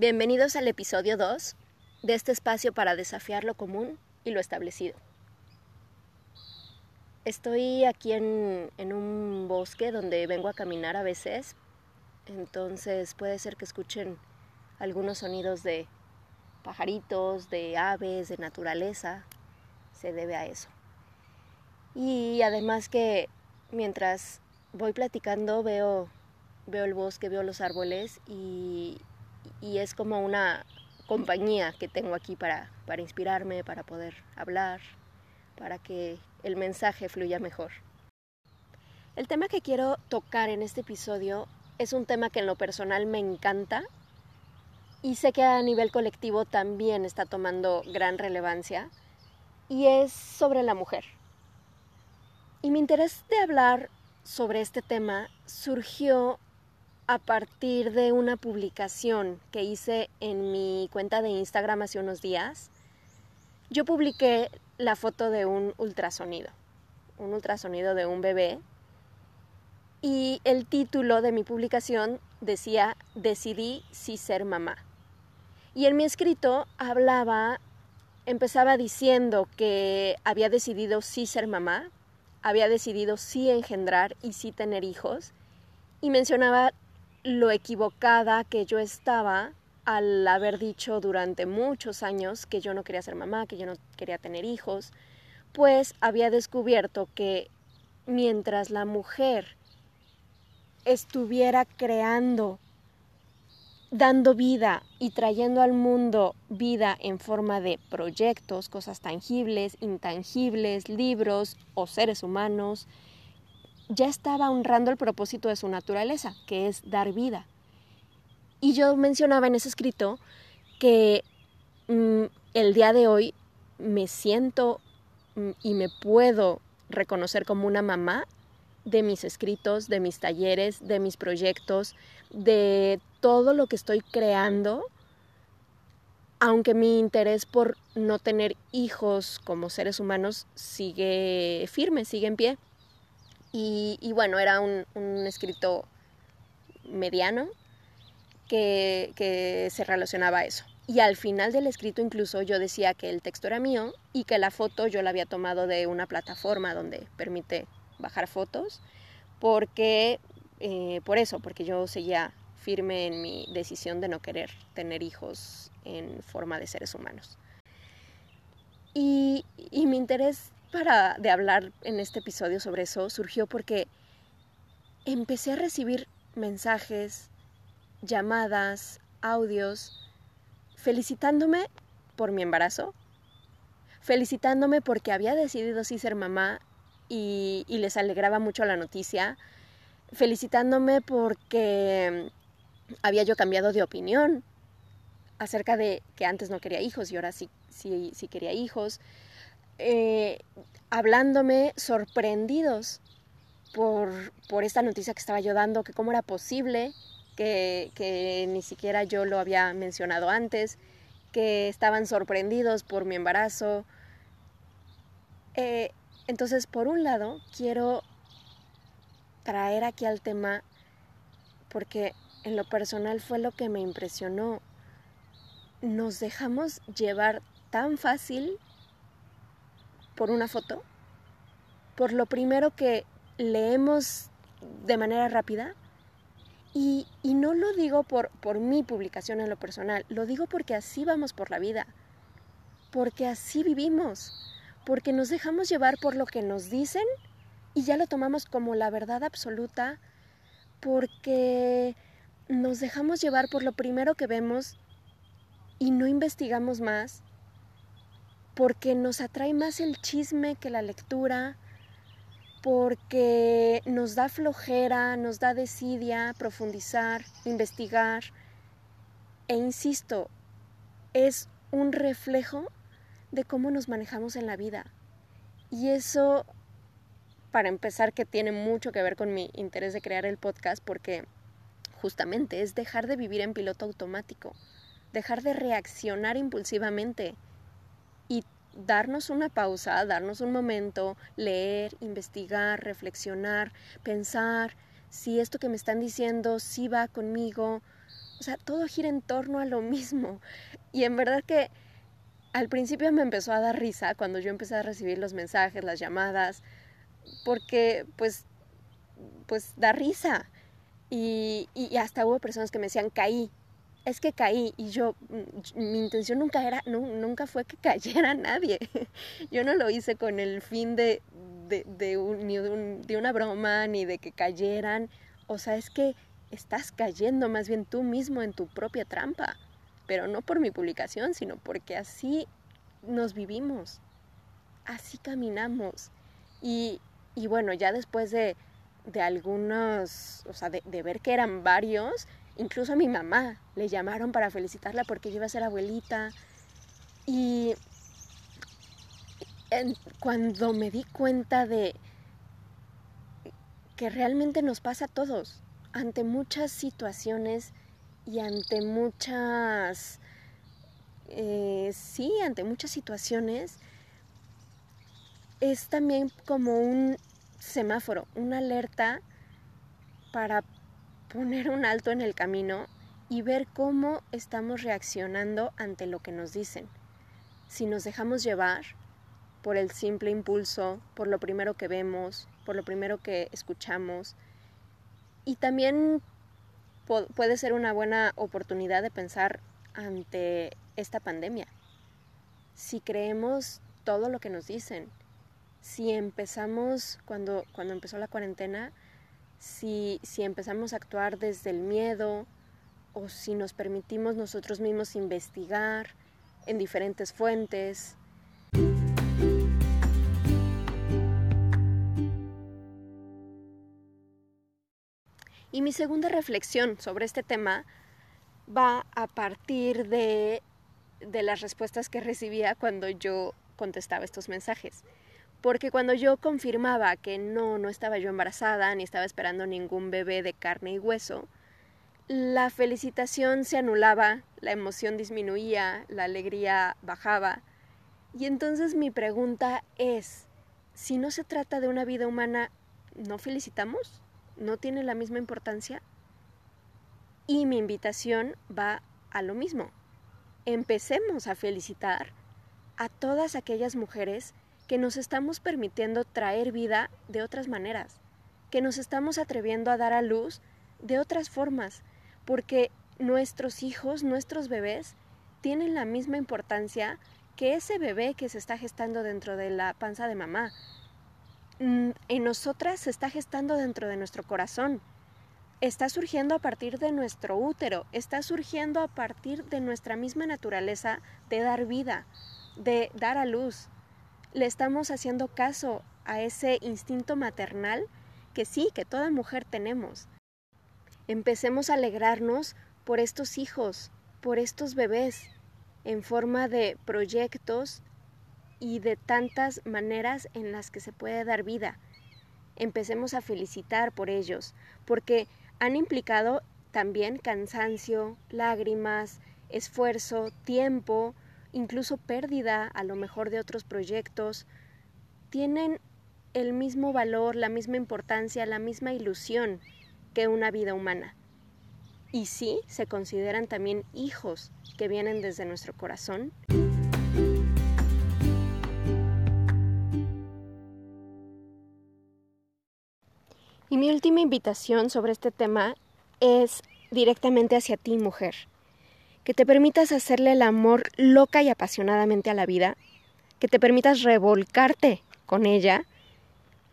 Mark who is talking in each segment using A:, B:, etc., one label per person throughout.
A: Bienvenidos al episodio 2 de este espacio para desafiar lo común y lo establecido. Estoy aquí en, en, un bosque donde vengo a caminar a veces, entonces puede ser que escuchen algunos sonidos de pajaritos, de aves, de naturaleza, se debe a eso. Y además que mientras voy platicando veo, veo el bosque, veo los árboles y, y es como una compañía que tengo aquí para, para inspirarme, para poder hablar, para que el mensaje fluya mejor. El tema que quiero tocar en este episodio es un tema que en lo personal me encanta y sé que a nivel colectivo también está tomando gran relevancia y es sobre la mujer. Y mi interés de hablar sobre este tema surgió a partir de una publicación que hice en mi cuenta de Instagram hace unos días. Yo publiqué la foto de un ultrasonido, un ultrasonido de un bebé, y el título de mi publicación decía Decidí si ser mamá. Y en mi escrito hablaba, empezaba diciendo que había decidido sí ser mamá, había decidido sí engendrar y sí tener hijos, y mencionaba lo equivocada que yo estaba al haber dicho durante muchos años que yo no quería ser mamá, que yo no quería tener hijos, pues había descubierto que mientras la mujer estuviera creando dando vida y trayendo al mundo vida en forma de proyectos, cosas tangibles, intangibles, libros o seres humanos, ya estaba honrando el propósito de su naturaleza, que es dar vida. Y yo mencionaba en ese escrito que mm, el día de hoy me siento mm, y me puedo reconocer como una mamá de mis escritos, de mis talleres, de mis proyectos, de todo lo que estoy creando, aunque mi interés por no tener hijos como seres humanos sigue firme, sigue en pie. Y, bueno, era un, escrito mediano que, se relacionaba a eso. Y al final del escrito incluso yo decía que el texto era mío y que la foto yo la había tomado de una plataforma donde permite bajar fotos, porque, eh, por eso, porque yo seguía firme en mi decisión de no querer tener hijos en forma de seres humanos. Y, y mi interés para de hablar en este episodio sobre eso surgió porque empecé a recibir mensajes, llamadas, audios, felicitándome por mi embarazo, felicitándome porque había decidido sí ser mamá y, les alegraba mucho la noticia, felicitándome porque había yo cambiado de opinión acerca de que antes no quería hijos y ahora sí, sí, sí quería hijos, eh, hablándome sorprendidos por, por, esta noticia que estaba yo dando, que cómo era posible, que, que ni siquiera yo lo había mencionado antes, que estaban sorprendidos por mi embarazo. Eh, entonces, por un lado, quiero traer aquí al tema porque en lo personal fue lo que me impresionó. Nos dejamos llevar tan fácil por una foto, por lo primero que leemos de manera rápida. Y, y no lo digo por, por mi publicación en lo personal, lo digo porque así vamos por la vida, porque así vivimos porque nos dejamos llevar por lo que nos dicen y ya lo tomamos como la verdad absoluta, porque nos dejamos llevar por lo primero que vemos y no investigamos más, porque nos atrae más el chisme que la lectura, porque nos da flojera, nos da desidia profundizar, investigar. E insisto, es un reflejo de cómo nos manejamos en la vida. Y eso, para empezar, que tiene mucho que ver con mi interés de crear el podcast, porque justamente es dejar de vivir en piloto automático, dejar de reaccionar impulsivamente darnos una pausa, darnos un momento, leer, investigar, reflexionar, pensar si esto que me están diciendo sí va conmigo O sea, todo gira en torno a lo mismo. Y en verdad que al principio me empezó a dar risa cuando yo empecé a recibir los mensajes, las llamadas, porque pues, pues da risa. Y, y hasta hubo personas que me decían, caí, es que caí y yo, mm, mi intención nunca era, nunca fue que cayera nadie. Yo no lo hice con el fin de, de, de, una broma ni de que cayeran. O sea, es que estás cayendo más bien tú mismo en tu propia trampa. Pero no por mi publicación, sino porque así nos vivimos. Así caminamos. Y, y bueno, ya después de, de algunos, o sea, de ver que eran varios, Incluso a mi mamá le llamaron para felicitarla porque iba a ser abuelita. Y cuando me di cuenta de que realmente nos pasa a todos, ante muchas situaciones y ante muchas, eh, sí, ante muchas situaciones, es también como un semáforo, una alerta para poner un alto en el camino y ver cómo estamos reaccionando ante lo que nos dicen. Si nos dejamos llevar por el simple impulso, por lo primero que vemos, por lo primero que escuchamos. Y también puede ser una buena oportunidad de pensar ante esta pandemia. Si creemos todo lo que nos dicen, si empezamos cuando, cuando empezó la cuarentena, si, si empezamos a actuar desde el miedo o si nos permitimos nosotros mismos investigar en diferentes fuentes. Y mi segunda reflexión sobre este tema va a partir de, de las respuestas que recibía cuando yo contestaba estos mensajes. Porque cuando yo confirmaba que no, no estaba yo embarazada, ni estaba esperando ningún bebé de carne y hueso, la felicitación se anulaba, la emoción disminuía, la alegría bajaba. Y entonces mi pregunta es, si no se trata de una vida humana, ¿no felicitamos? ¿No tiene la misma importancia? Y mi invitación va a lo mismo. Empecemos a felicitar a todas aquellas mujeres que nos estamos permitiendo traer vida de otras maneras, que nos estamos atreviendo a dar a luz de otras formas, porque nuestros hijos, nuestros bebés, tienen la misma importancia que ese bebé que se está gestando dentro de la panza de mamá. Mm, en nosotras se está gestando dentro de nuestro corazón. Está surgiendo a partir de nuestro útero, está surgiendo a partir de nuestra misma naturaleza de dar vida, de dar a luz, le estamos haciendo caso a ese instinto maternal que sí, que toda mujer tenemos. Empecemos a alegrarnos por estos hijos, por estos bebés, en forma de proyectos y de tantas maneras en las que se puede dar vida. Empecemos a felicitar por ellos, porque han implicado también cansancio, lágrimas, esfuerzo, tiempo, incluso pérdida a lo mejor de otros proyectos, tienen el mismo valor, la misma importancia, la misma ilusión que una vida humana. Y sí, se consideran también hijos que vienen desde nuestro corazón. Y mi última invitación sobre este tema es directamente hacia ti, mujer que te permitas hacerle el amor loca y apasionadamente a la vida, que te permitas revolcarte con ella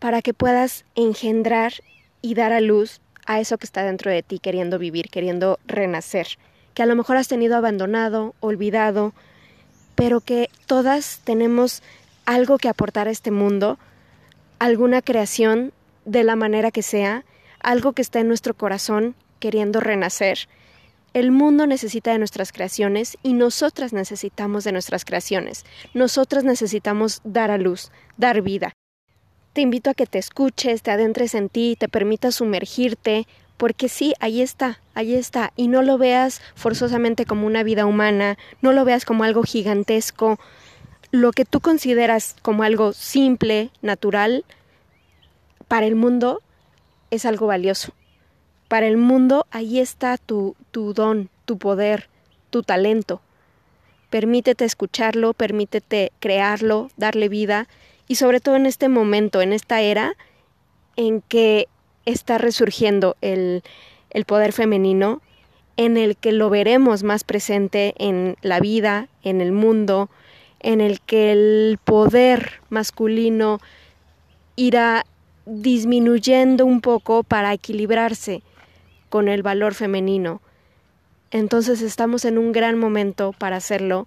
A: para que puedas engendrar y dar a luz a eso que está dentro de ti queriendo vivir, queriendo renacer, que a lo mejor has tenido abandonado, olvidado, pero que todas tenemos algo que aportar a este mundo, alguna creación de la manera que sea, algo que está en nuestro corazón queriendo renacer el mundo necesita de nuestras creaciones y nosotras necesitamos de nuestras creaciones. Nosotras necesitamos dar a luz, dar vida. Te invito a que te escuches, te adentres en ti, te permitas sumergirte, porque sí, ahí está, ahí está, y no lo veas forzosamente como una vida humana, no lo veas como algo gigantesco, lo que tú consideras como algo simple, natural, para el mundo es algo valioso Para el mundo ahí está tu, don, tu poder, tu talento. Permítete escucharlo, permítete crearlo, darle vida y sobre todo en este momento, en esta era en que está resurgiendo el, el poder femenino, en el que lo veremos más presente en la vida, en el mundo, en el que el poder masculino irá disminuyendo un poco para equilibrarse con el valor femenino. Entonces estamos en un gran momento para hacerlo.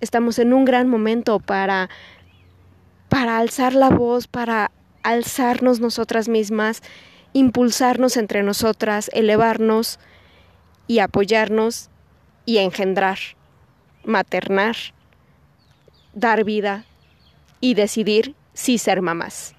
A: Estamos en un gran momento para para alzar la voz, para alzarnos nosotras mismas, impulsarnos entre nosotras, elevarnos y apoyarnos y engendrar, maternar, dar vida y decidir si ser mamás.